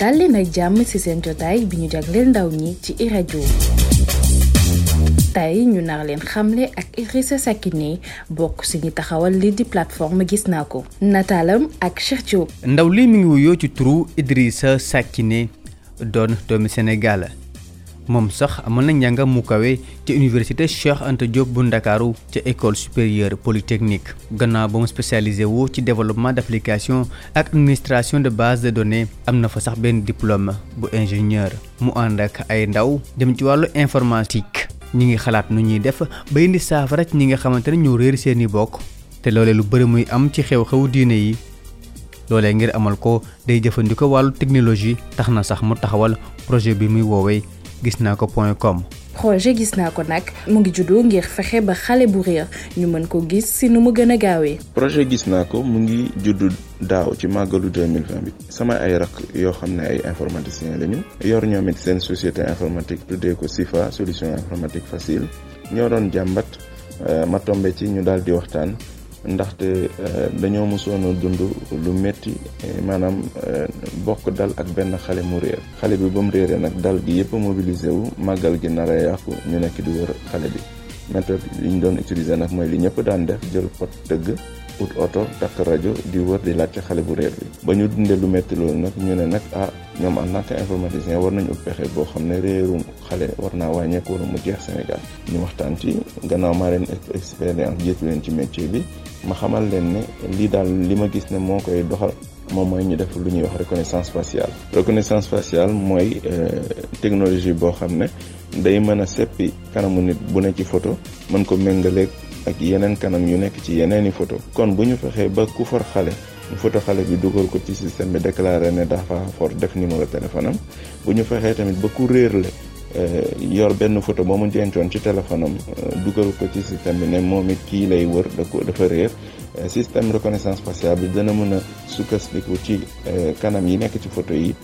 dal leen ak jàmm ci seen jotaay bi ñu jagleel ndaw ñi ci iRadio tey ñu nar leen xamle ak Idrissa Seck Né bokk si ñu taxawal lii di plateforme gis naa ko nataalam ak Cheikh Diop. ndaw lii mi ngi wuyoo ci turu Idrissa Seck Né doon doomi Sénégal moom sax amoon na njàngam mu kawe ca université Cheikh Anta Diop bu Ndakaaru ca école supérieure polytechnique gannaaw ba mu spécialisé wu ci développement d' application ak administration de base de données am na fa sax benn diplôme bu ingénieur mu ànd ak ay ndaw dem ci wàllu informatique ñi ngi xalaat nu ñuy def ba indi saafara ci ñi nga xamante ne ñoo réer seeni bokk te loolee lu bëri muy am ci xew-xewu diine yi loolee ngir amal ko day jëfandikoo wàllu technologie tax na sax mu taxawal projet bi muy woowee gis naa ko point com. projet gis naa ko nag mu ngi juddoo ngir fexe ba xale bu réer ñu mën ko gis si nu mu gën a gaawee. projet gis naa ko mu ngi juddu daaw ci màggalu 2020 bi sama ay rakk yoo xam ne ay informaticiens lañu yor ñoom it seen société informatique tuddee ko SIFA solution informatique facile ñoo doon jàmbat ma tombe ci ñu daal di waxtaan. ndaxte euh, dañoo mosoon a dund lu metti euh, maanaam euh, bokk dal ak benn xale mu réer xale bi ba mu réeree nag dal gi yëpp mobilisé wu màggal gi nar a yàqu ñu nekk di wër xale bi méthode yi ñu doon utiliser nag mooy li ñëpp daan def jël pot tëgg ut oto takk rajo di wër di laajte xale bu réer bi ba ñu dundee lu metti loolu nag ñu ne nag ah ñoom en tant que informaticien war nañu ut pexe boo xam ne réerum xale war naa wàññeeku wala mu jeex Sénégal ñu waxtaan ci gannaaw maa leen expérience jiitu leen ci métier bi ma xamal leen ne lii daal li ma gis ne moo koy doxal moom mooy ñu def lu ñuy wax reconnaissance faciale. reconnaissance faciale mooy euh, technologie boo xam ne day mën a seppi kanamu nit bu ne ci photo mën ko méngaleeg ak yeneen kanam yu nekk ci yeneeni photo kon bu ñu fexee ba ku for xale. mu foto xale bi dugal ko ci système bi déclaré ne dafa for def numéro téléphone am bu ñu fexee tamit ba ku réer la euh, yor benn photo ba mu dencoon ci téléphone am euh, dugal ko ci système bi ne moom it kii lay wër da ko dafa réer euh, système reconnaissance faciale bi dana mën a sukkandiku ci kanam yi nekk ci photo yi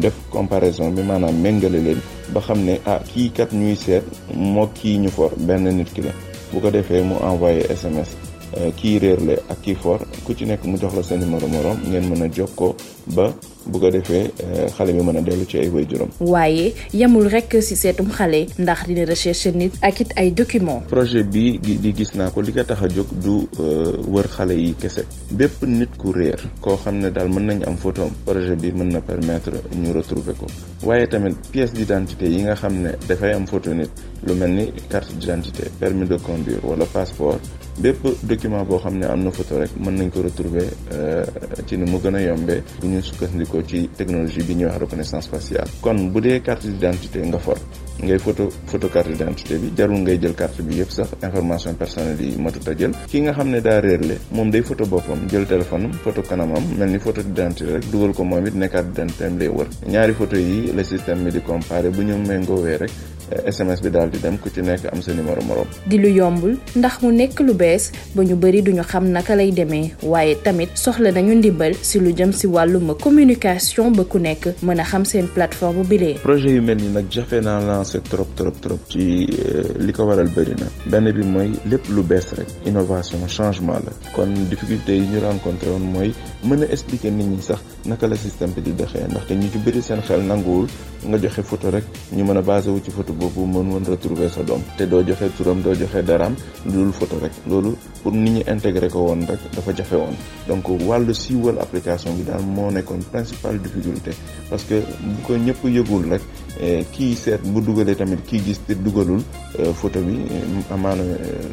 def comparaison bi maanaam méngale leen ba xam ne ah kii kat ñuy seet moo kii ñu for benn nit ki la bu ko defee mu envoyé SMS euh, kii réerle ak kii for ku ci nekk mu jox la seen numéro morom ngeen mën a jokkoo ba bu ko defee euh, xale bi mën a dellu ci ay waajuram. waaye yemul rek si seetum xale ndax dina recherche nit ak it ay document projet bi di gis naa ko li ko tax a jóg du euh, wër xale yi kese bépp nit ku réer koo xam ne daal mën nañu am photo projet bi mën na permettre ñu retrouver ko waaye tamit pièce d'identité yi nga xam ne dafay am photo nit lu mel ni carte d'identité permis de conduire wala passeport bépp document boo xam ne am na photo rek mën nañ ko retrouver euh, ci ni mu gën a yombee bu ñu sukkandikoo ci technologie bi ñuy wax reconnaissance faciale kon bu dee carte d'identité nga for ngay photo photo carte d'identité bi jarul ngay jël carte bi yëpp sax information personnelle yi matut a jël ki nga xam ne daa réerle moom day photo boppam jël téléphone photo kanamam mel ni photo d'identité rek dugal ko moom it ne carte d'identité am lay wër ñaari photo yi le système bi di comparé bu ñu méngoowee rek SMS eh, bi daal di dem ku ci nekk am sa numéro morom. di lu yombul ndax mu nekk lu bees ba ñu bëri duñu xam naka lay demee waaye tamit soxla nañu ndimbal si lu jëm si wàllum communication ba ku nekk mën a xam seen plateforme bi lee. projet yu mel ni nag jafe naa lancé trop trop trop. ci eh, li ko waral bëri na. benn bi mooy lépp lu bees rek innovation changement la kon difficulté yi ñu rencontré woon mooy mën a expliquer nit ñi sax. naka la système bi di doxee ndaxte ñu ci bëri seen xel nanguwul nga joxe photo rek ñu mën a basé wu ci photo boobu mën woon retrouver sa doom te doo joxe turam doo joxe daraam lu dul photo rek loolu pour nit ñi intégré ko woon rek dafa jafe woon donc wàllu siiwal application bi daal moo nekkoon principale difficulté parce que bu ko ñëpp yëgul rek eh, kii seet bu dugalee tamit kii gis te dugalul eh, photo bi eh, amaana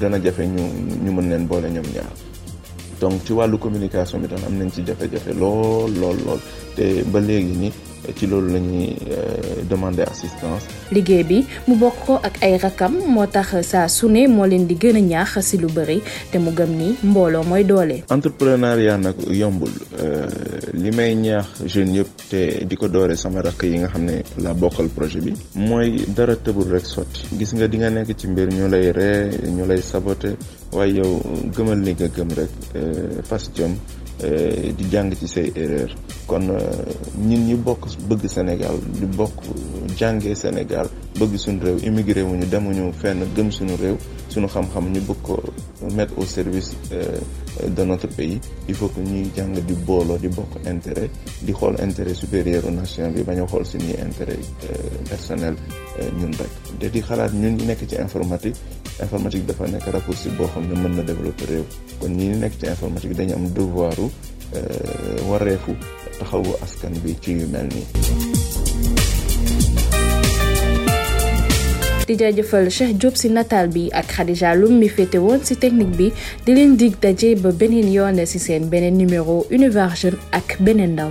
dana jafe ñu ñu mën leen boole ñoom ñaar donc ci wàllu communication bi tam am nañ ci jafe-jafe lool lool lool te ba léegi ni ci loolu la ñuy euh, demander assistance. liggéey bi mu bokk ko ak ay rakam moo tax saa su ne moo leen di gën a ñaax si lu bëri te mu gëm ni mbooloo mooy doole. entrepreneuriat nag yombul euh, li may ñaax jeunes yëpp. te di ko dooree sama rakk yi nga xam ne la bokkal projet bi mooy dara tëbul rek sotti gis nga di nga nekk ci mbir ñu lay ree ñu lay sabote waaye yow gëmal li nga gëm rek euh, fas jom euh, di jàng ci say erreur kon euh, ñun ñu bokk bëgg Sénégal di bokk jàngee Sénégal bëgg suñu réew immigré wuñu demuñu fenn gëm suñu réew suñu xam-xam ñu bëgg ko mettre au service euh, de notre pays il faut que ñuy jàng di booloo di bokk intérêt di xool intérêt supérieur nation bi bañ a xool suñuy intérêt euh, personnel euh, ñun rek te di xalaat ñun ñu nekk ci informatique informatique dafa nekk raccourci boo xam ne mën na développer réew kon ñi nekk ci informatique dañu am devoiru wareefu taxawu askan bi ci yu mel nii. di jaajëfal Cheikh Diop si nataal bi ak Khadija Loum mi féete woon si technique bi di leen dig daje ba beneen yoon si seen beneen numéro Univers Jeune ak beneen ndaw.